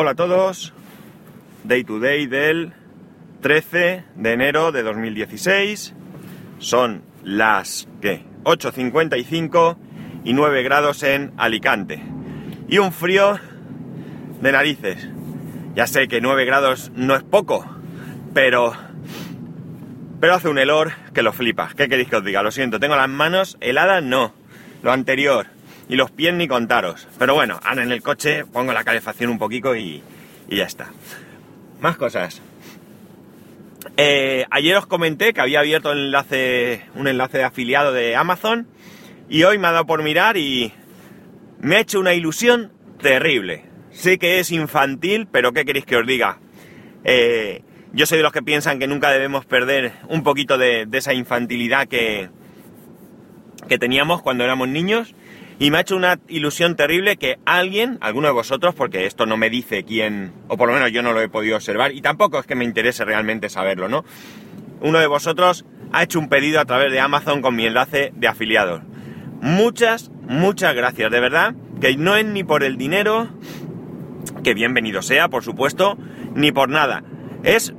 Hola a todos, Day to Day del 13 de enero de 2016. Son las ¿qué? 8.55 y 9 grados en Alicante. Y un frío de narices. Ya sé que 9 grados no es poco, pero pero hace un helor que lo flipa. ¿Qué queréis que os diga? Lo siento, tengo las manos heladas, no. Lo anterior. Y los pies ni contaros. Pero bueno, ahora en el coche pongo la calefacción un poquito y, y ya está. Más cosas. Eh, ayer os comenté que había abierto un enlace, un enlace de afiliado de Amazon y hoy me ha dado por mirar y me ha hecho una ilusión terrible. Sé que es infantil, pero ¿qué queréis que os diga? Eh, yo soy de los que piensan que nunca debemos perder un poquito de, esa infantilidad que, que teníamos cuando éramos niños. Y me ha hecho una ilusión terrible que alguien, alguno de vosotros, porque esto no me dice quién, o por lo menos yo no lo he podido observar, y tampoco es que me interese realmente saberlo, ¿no? Uno de vosotros ha hecho un pedido a través de Amazon con mi enlace de afiliados. Muchas, muchas gracias, de verdad, que no es ni por el dinero, que bienvenido sea, por supuesto, ni por nada. Es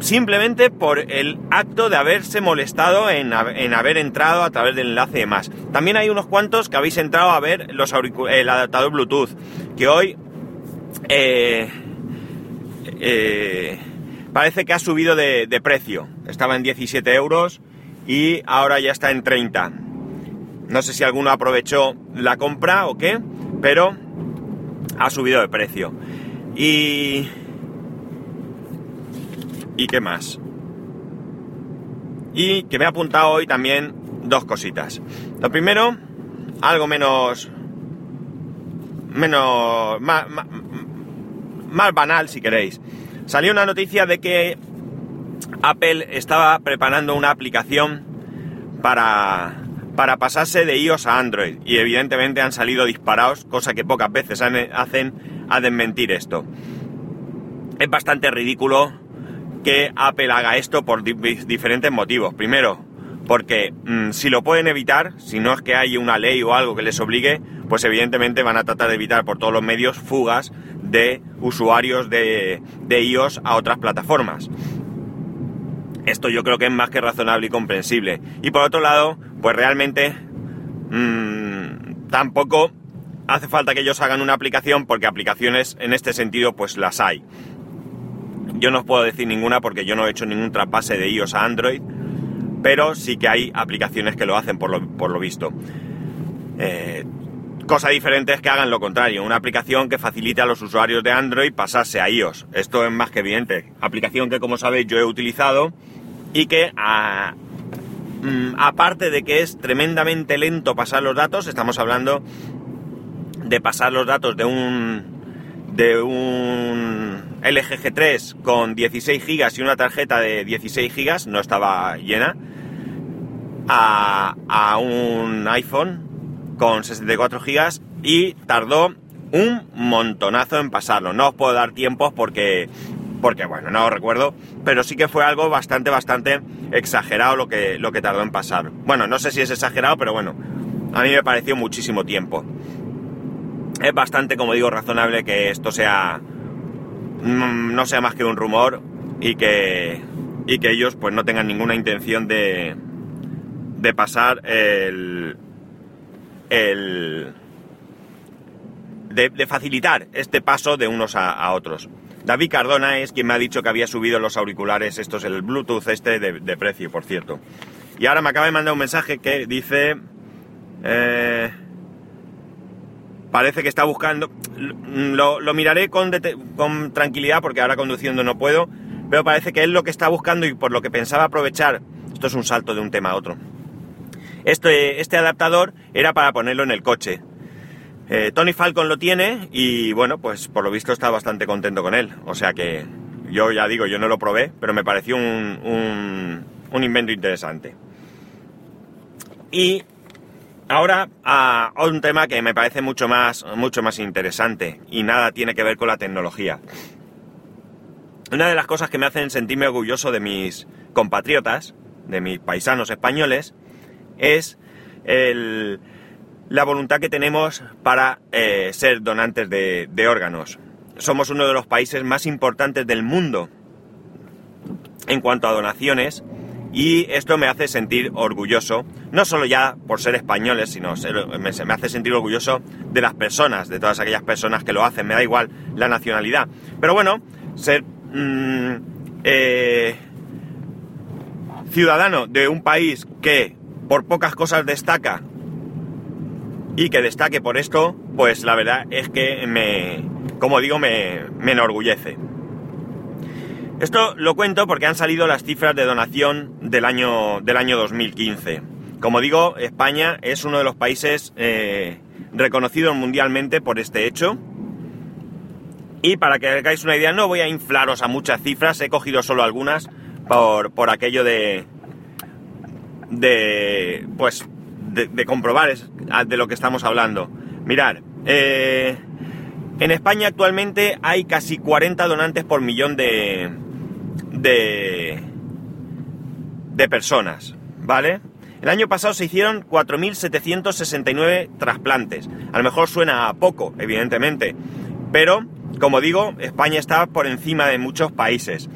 simplemente por el acto de haberse molestado en, haber entrado a través del enlace de más. También hay unos cuantos que habéis entrado a ver los el adaptador Bluetooth, que hoy eh, eh, parece que ha subido de, de, precio. Estaba en 17 euros y ahora ya está en 30. No sé si alguno aprovechó la compra o qué, pero ha subido de precio. Y ¿Y qué más? Y que me he apuntado hoy también dos cositas. Lo primero, algo menos... menos... más, más, banal si queréis. Salió una noticia de que Apple estaba preparando una aplicación para, para pasarse de iOS a Android. Y evidentemente han salido disparados, cosa que pocas veces hacen a desmentir esto. Es bastante ridículo que Apple haga esto por diferentes motivos. Primero, porque mm, si lo pueden evitar, si no es que hay una ley o algo que les obligue, pues evidentemente van a tratar de evitar por todos los medios fugas de usuarios de, iOS a otras plataformas. Esto yo creo que es más que razonable y comprensible. Y por otro lado, pues realmente mmm, tampoco hace falta que ellos hagan una aplicación porque aplicaciones en este sentido pues las hay. Yo no os puedo decir ninguna porque yo no he hecho ningún traspase de iOS a Android, pero sí que hay aplicaciones que lo hacen por lo, visto. Eh, cosa diferente es que hagan lo contrario, una aplicación que facilite a los usuarios de Android pasarse a iOS. Esto es más que evidente. Aplicación que como sabéis yo he utilizado y que mm, aparte de que es tremendamente lento pasar los datos, estamos hablando de pasar los datos de un de un LG G3 con 16 GB y una tarjeta de 16 GB, no estaba llena, a, un iPhone con 64 GB y tardó un montonazo en pasarlo. No os puedo dar tiempos porque, porque bueno, no os recuerdo, pero sí que fue algo bastante, bastante exagerado lo que, lo que tardó en pasar. Bueno, no sé si es exagerado, pero bueno, a mí me pareció muchísimo tiempo. Es bastante, como digo, razonable que esto sea no sea más que un rumor y que, y que ellos pues no tengan ninguna intención de, de pasar el, el de, facilitar este paso de unos a, otros. David Cardona es quien me ha dicho que había subido los auriculares, estos, el Bluetooth este de, precio, por cierto. Y ahora me acaba de mandar un mensaje que dice... Eh, parece que está buscando, lo, miraré con, tranquilidad porque ahora conduciendo no puedo, pero parece que es lo que está buscando y por lo que pensaba aprovechar, esto es un salto de un tema a otro, este, este adaptador era para ponerlo en el coche. Eh, Tony Falcon lo tiene y bueno, pues por lo visto está bastante contento con él, o sea que yo ya digo, yo no lo probé, pero me pareció un, un invento interesante. Y Ahora a un tema que me parece mucho más, mucho más interesante y nada tiene que ver con la tecnología. Una de las cosas que me hacen sentirme orgulloso de mis compatriotas, de mis paisanos españoles, es la voluntad que tenemos para eh, ser donantes de, órganos. somos uno de los países más importantes del mundo en cuanto a donaciones y esto me hace sentir orgulloso, no solo ya por ser españoles, sino me, hace sentir orgulloso de las personas, de todas aquellas personas que lo hacen, me da igual la nacionalidad. Pero bueno, ser mm, eh, ciudadano de un país que por pocas cosas destaca y que destaque por esto, pues la verdad es que me, como digo, me, me enorgullece. Esto lo cuento porque han salido las cifras de donación del año, del año 2015. Como digo, España es uno de los países eh, reconocidos mundialmente por este hecho. Y para que hagáis una idea, no voy a inflaros a muchas cifras, he cogido solo algunas por, por aquello de. de. pues. de, comprobar de lo que estamos hablando. Mirad, eh, en España actualmente hay casi 40 donantes por millón de, de, de personas, ¿vale? El año pasado se hicieron 4.769 trasplantes. A lo mejor suena a poco, evidentemente, pero, como digo, España está por encima de muchos países.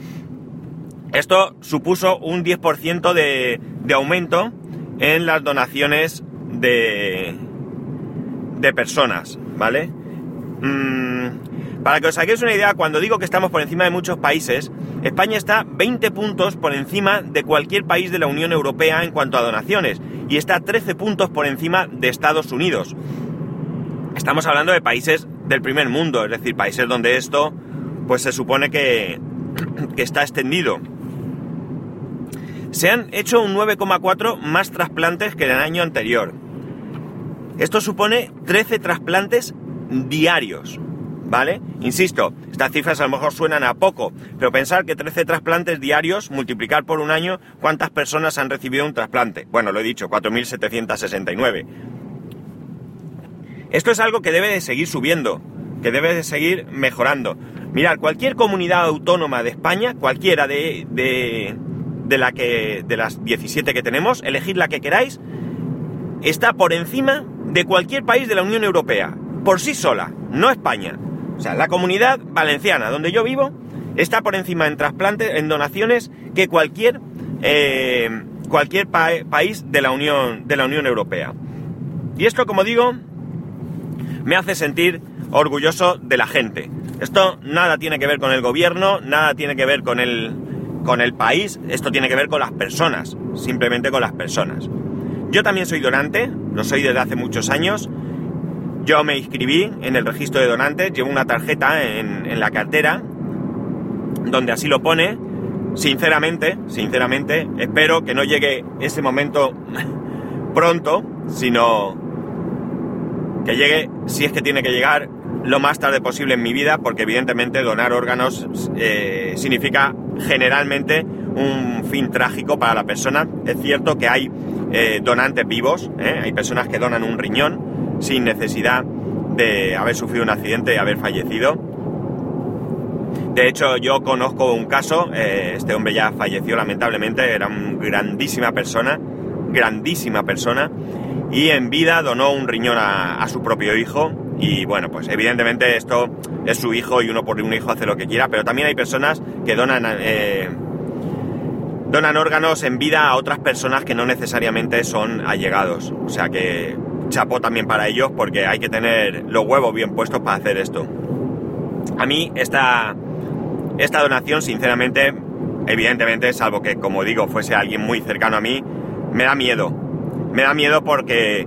Esto supuso un 10% de, de aumento en las donaciones de, de personas, ¿vale? Mm, para que os hagáis una idea, cuando digo que estamos por encima de muchos países, España está 20 puntos por encima de cualquier país de la Unión Europea en cuanto a donaciones y está 13 puntos por encima de Estados Unidos. Estamos hablando de países del primer mundo, es decir, países donde esto pues se supone que, que está extendido. Se han hecho un 9,4 más trasplantes que en el año anterior. Esto supone 13 trasplantes diarios. ¿Vale? Insisto, estas cifras a lo mejor suenan a poco, pero pensar que 13 trasplantes diarios, multiplicar por un año, ¿cuántas personas han recibido un trasplante? Bueno, lo he dicho, 4.769. Esto es algo que debe de seguir subiendo, que debe de seguir mejorando. Mirad, cualquier comunidad autónoma de España, cualquiera de, de, de, la que, de las 17 que tenemos, elegid la que queráis, está por encima de cualquier país de la Unión Europea, por sí sola, no España. O sea, la comunidad valenciana donde yo vivo está por encima en trasplantes, en donaciones, que cualquier, eh, cualquier país de la, Unión, de la Unión Europea. Y esto, como digo, me hace sentir orgulloso de la gente. Esto nada tiene que ver con el gobierno, nada tiene que ver con el, con el país, esto tiene que ver con las personas, simplemente con las personas. Yo también soy donante, lo soy desde hace muchos años, yo me inscribí en el registro de donantes, llevo una tarjeta en, la cartera donde así lo pone. Sinceramente, sinceramente, espero que no llegue ese momento pronto, sino que llegue, si es que tiene que llegar, lo más tarde posible en mi vida, porque evidentemente donar órganos eh, significa generalmente un fin trágico para la persona. Es cierto que hay eh, donantes vivos, ¿eh? hay personas que donan un riñón, sin necesidad de haber sufrido un accidente y haber fallecido. De hecho, yo conozco un caso, eh, este hombre ya falleció lamentablemente, era una grandísima persona, grandísima persona, y en vida donó un riñón a, su propio hijo. Y bueno, pues evidentemente esto es su hijo y uno por un hijo hace lo que quiera, pero también hay personas que donan, eh, donan órganos en vida a otras personas que no necesariamente son allegados. O sea que chapó también para ellos porque hay que tener los huevos bien puestos para hacer esto. A mí esta, esta donación, sinceramente, evidentemente, salvo que, como digo, fuese alguien muy cercano a mí, me da miedo. Me da miedo porque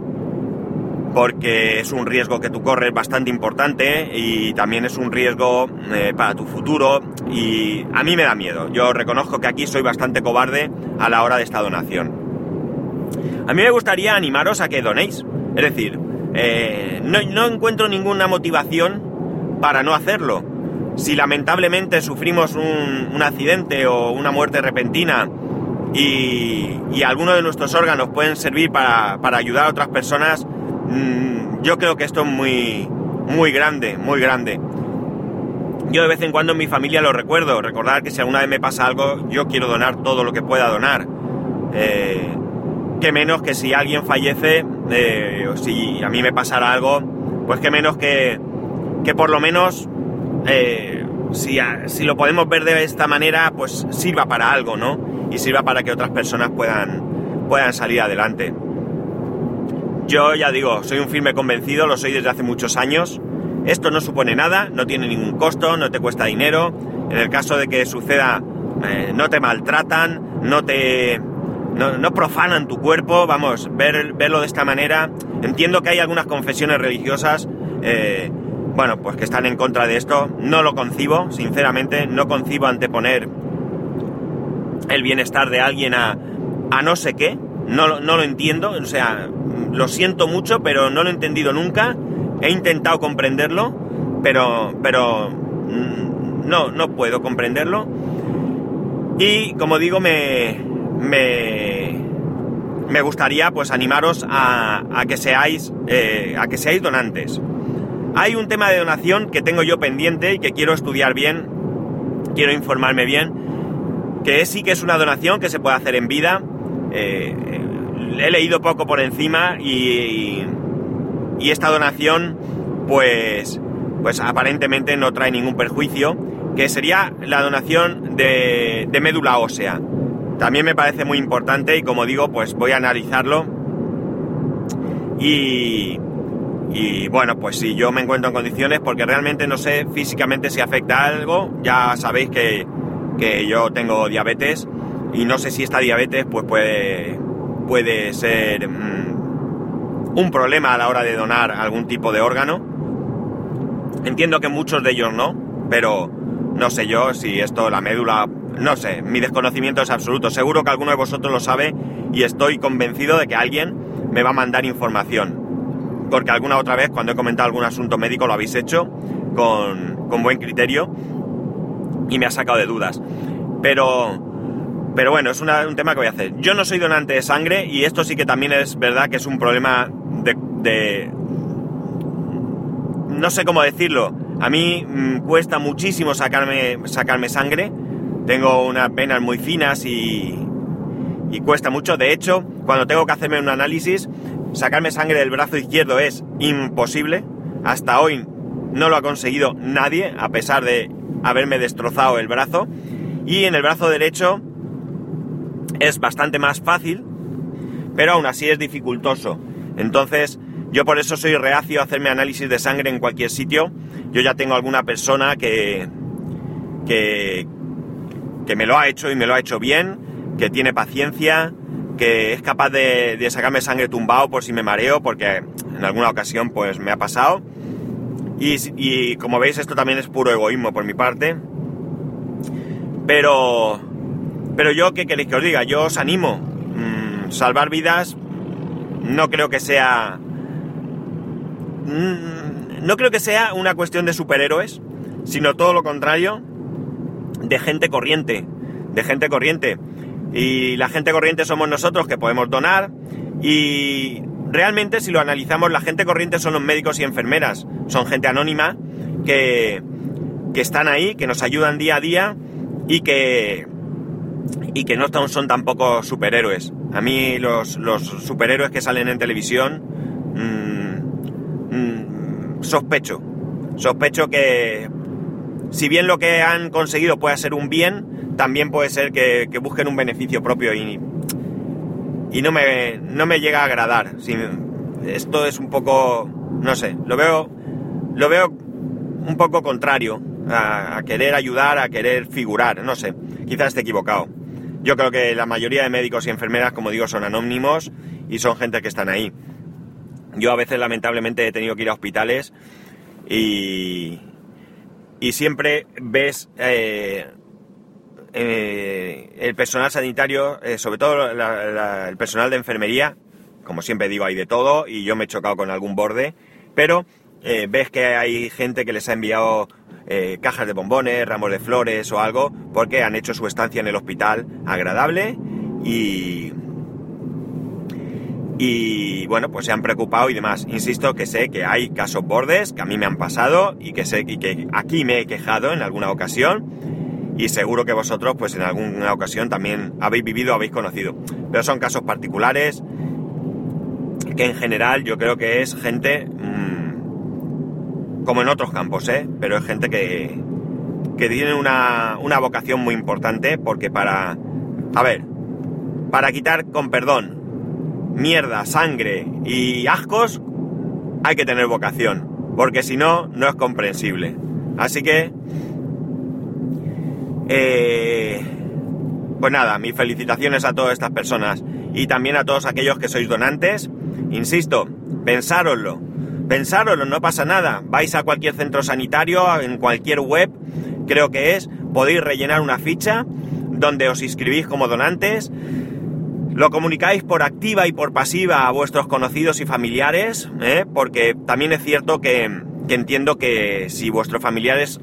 porque es un riesgo que tú corres bastante importante y también es un riesgo eh, para tu futuro y a mí me da miedo. Yo reconozco que aquí soy bastante cobarde a la hora de esta donación. A mí me gustaría animaros a que donéis, es decir, eh, no, encuentro ninguna motivación para no hacerlo. Si lamentablemente sufrimos un, accidente o una muerte repentina y, y, algunos de nuestros órganos pueden servir para, ayudar a otras personas, mm, yo creo que esto es muy, muy grande, muy grande. Yo de vez en cuando en mi familia lo recuerdo, recordar que si alguna vez me pasa algo, yo quiero donar todo lo que pueda donar. Eh, que menos que si alguien fallece, si a mí me pasara algo, pues que menos que, que por lo menos eh, si, si, lo podemos ver de esta manera, pues sirva para algo, ¿no? Y sirva para que otras personas puedan, puedan salir adelante. Yo ya digo, soy un firme convencido, lo soy desde hace muchos años. Esto no supone nada, no tiene ningún costo, no te cuesta dinero. En el caso de que suceda, eh, no te maltratan, no te... No, profanan tu cuerpo, vamos, ver, verlo de esta manera. Entiendo que hay algunas confesiones religiosas, eh, bueno, pues que están en contra de esto. No lo concibo, sinceramente, no concibo anteponer el bienestar de alguien a, a no sé qué. No, no lo entiendo, o sea, lo siento mucho, pero no lo he entendido nunca. He intentado comprenderlo, pero, pero mm, no, no puedo comprenderlo. Y como digo, me, me, me gustaría pues animaros a, a que seáis, eh, a que seáis donantes. Hay un tema de donación que tengo yo pendiente y que quiero estudiar bien, quiero informarme bien, que sí que es una donación que se puede hacer en vida. Eh, he leído poco por encima y, y, esta donación pues, pues aparentemente no trae ningún perjuicio, que sería la donación de, de médula ósea. También me parece muy importante y como digo, pues voy a analizarlo. Y, y bueno, pues si yo me encuentro en condiciones, porque realmente no sé físicamente si afecta algo, ya sabéis que, que yo tengo diabetes y no sé si esta diabetes pues puede, puede ser mm, un problema a la hora de donar algún tipo de órgano. Entiendo que muchos de ellos no, pero no sé yo si esto, la médula, no sé, mi desconocimiento es absoluto. Seguro que alguno de vosotros lo sabe y estoy convencido de que alguien me va a mandar información. Porque alguna otra vez, cuando he comentado algún asunto médico, lo habéis hecho con, con buen criterio y me ha sacado de dudas. Pero pero bueno, es un tema que voy a hacer. Yo no soy donante de sangre y esto sí que también es verdad que es un problema de... no sé cómo decirlo. A mí mm, cuesta muchísimo sacarme, sacarme sangre. Tengo unas venas muy finas y, cuesta mucho. De hecho, cuando tengo que hacerme un análisis, sacarme sangre del brazo izquierdo es imposible. Hasta hoy no lo ha conseguido nadie, a pesar de haberme destrozado el brazo. Y en el brazo derecho es bastante más fácil, pero aún así es dificultoso. Entonces, yo por eso soy reacio a hacerme análisis de sangre en cualquier sitio. Yo ya tengo alguna persona que, que, que me lo ha hecho y me lo ha hecho bien, que tiene paciencia, que es capaz de, sacarme sangre tumbado por si me mareo, porque en alguna ocasión pues me ha pasado. Y, como veis esto también es puro egoísmo por mi parte. Pero pero yo, ¿qué queréis que os diga? Yo os animo. Mm, salvar vidas no creo que sea... Mm, no creo que sea una cuestión de superhéroes, sino todo lo contrario, de gente corriente. De gente corriente. Y la gente corriente somos nosotros que podemos donar. Y realmente, si lo analizamos, la gente corriente son los médicos y enfermeras. Son gente anónima que, que están ahí, que nos ayudan día a día y que, y que no son tampoco superhéroes. A mí los, superhéroes que salen en televisión mm, mm, sospecho. Sospecho que si bien lo que han conseguido puede ser un bien, también puede ser que, busquen un beneficio propio y, y no, me, no me llega a agradar. Si, esto es un poco, no sé, lo veo, lo veo un poco contrario a, a querer ayudar, a querer figurar, no sé, quizás esté equivocado. Yo creo que la mayoría de médicos y enfermeras, como digo, son anónimos y son gente que están ahí. Yo a veces lamentablemente he tenido que ir a hospitales y, y siempre ves eh, eh, el personal sanitario, eh, sobre todo el personal de enfermería, como siempre digo, hay de todo y yo me he chocado con algún borde, pero ves que hay gente que les ha enviado cajas de bombones, ramos de flores o algo, porque han hecho su estancia en el hospital agradable y, y bueno, pues se han preocupado y demás. Insisto que sé que hay casos bordes que a mí me han pasado y que sé y que aquí me he quejado en alguna ocasión y seguro que vosotros pues en alguna ocasión también habéis vivido, habéis conocido. Pero son casos particulares que en general yo creo que es gente mm, como en otros campos, ¿eh? Pero es gente que, que tiene una, una vocación muy importante porque para, a ver, para quitar con perdón mierda, sangre y ascos hay que tener vocación, porque si no, no es comprensible. Así que, eh, pues nada, mis felicitaciones a todas estas personas y también a todos aquellos que sois donantes. Insisto, pensároslo, pensároslo, no pasa nada. Vais a cualquier centro sanitario, en cualquier web, creo que es, podéis rellenar una ficha donde os inscribís como donantes. Lo comunicáis por activa y por pasiva a vuestros conocidos y familiares, ¿eh? porque también es cierto que, que, entiendo que si vuestros familiares,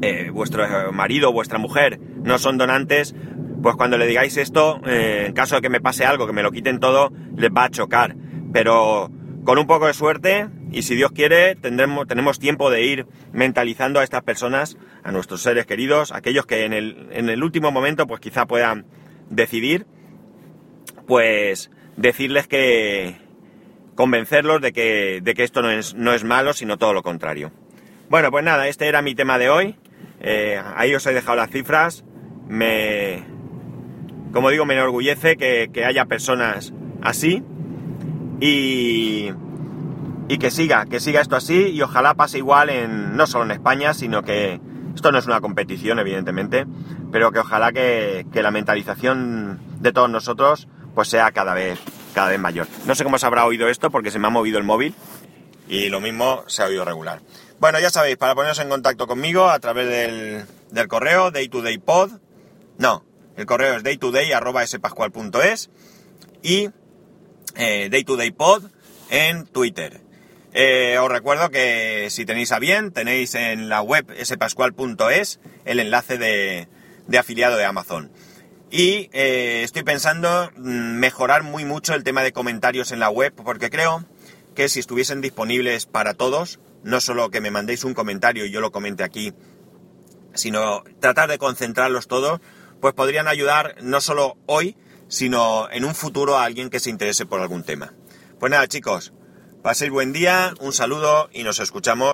eh, vuestro marido o vuestra mujer no son donantes, pues cuando le digáis esto, eh, en caso de que me pase algo, que me lo quiten todo, les va a chocar. Pero con un poco de suerte, y si Dios quiere, tendremos, tenemos tiempo de ir mentalizando a estas personas, a nuestros seres queridos, aquellos que en el, en el último momento, pues quizá puedan decidir, pues decirles que convencerlos de que, de que esto no es, no es malo, sino todo lo contrario. Bueno, pues nada, este era mi tema de hoy. Eh, ahí os he dejado las cifras. Me, como digo, me enorgullece que, que haya personas así y, y, que siga, que siga esto así y ojalá pase igual en, no solo en España, sino que esto no es una competición, evidentemente, pero que ojalá que, que la mentalización de todos nosotros pues sea cada vez, cada vez mayor. No sé cómo se habrá oído esto porque se me ha movido el móvil y lo mismo se ha oído regular. Bueno, ya sabéis, para poneros en contacto conmigo a través del, del correo daytodaypod, no, el correo es daytoday.spascual.es y eh, daytodaypod en Twitter. Eh, os recuerdo que si tenéis a bien, tenéis en la web spascual.es el enlace de, de, afiliado de Amazon. Y eh, estoy pensando mejorar muy mucho el tema de comentarios en la web, porque creo que si estuviesen disponibles para todos, no solo que me mandéis un comentario y yo lo comente aquí, sino tratar de concentrarlos todos, pues podrían ayudar no solo hoy, sino en un futuro a alguien que se interese por algún tema. Pues nada, chicos, paséis buen día, un saludo y nos escuchamos.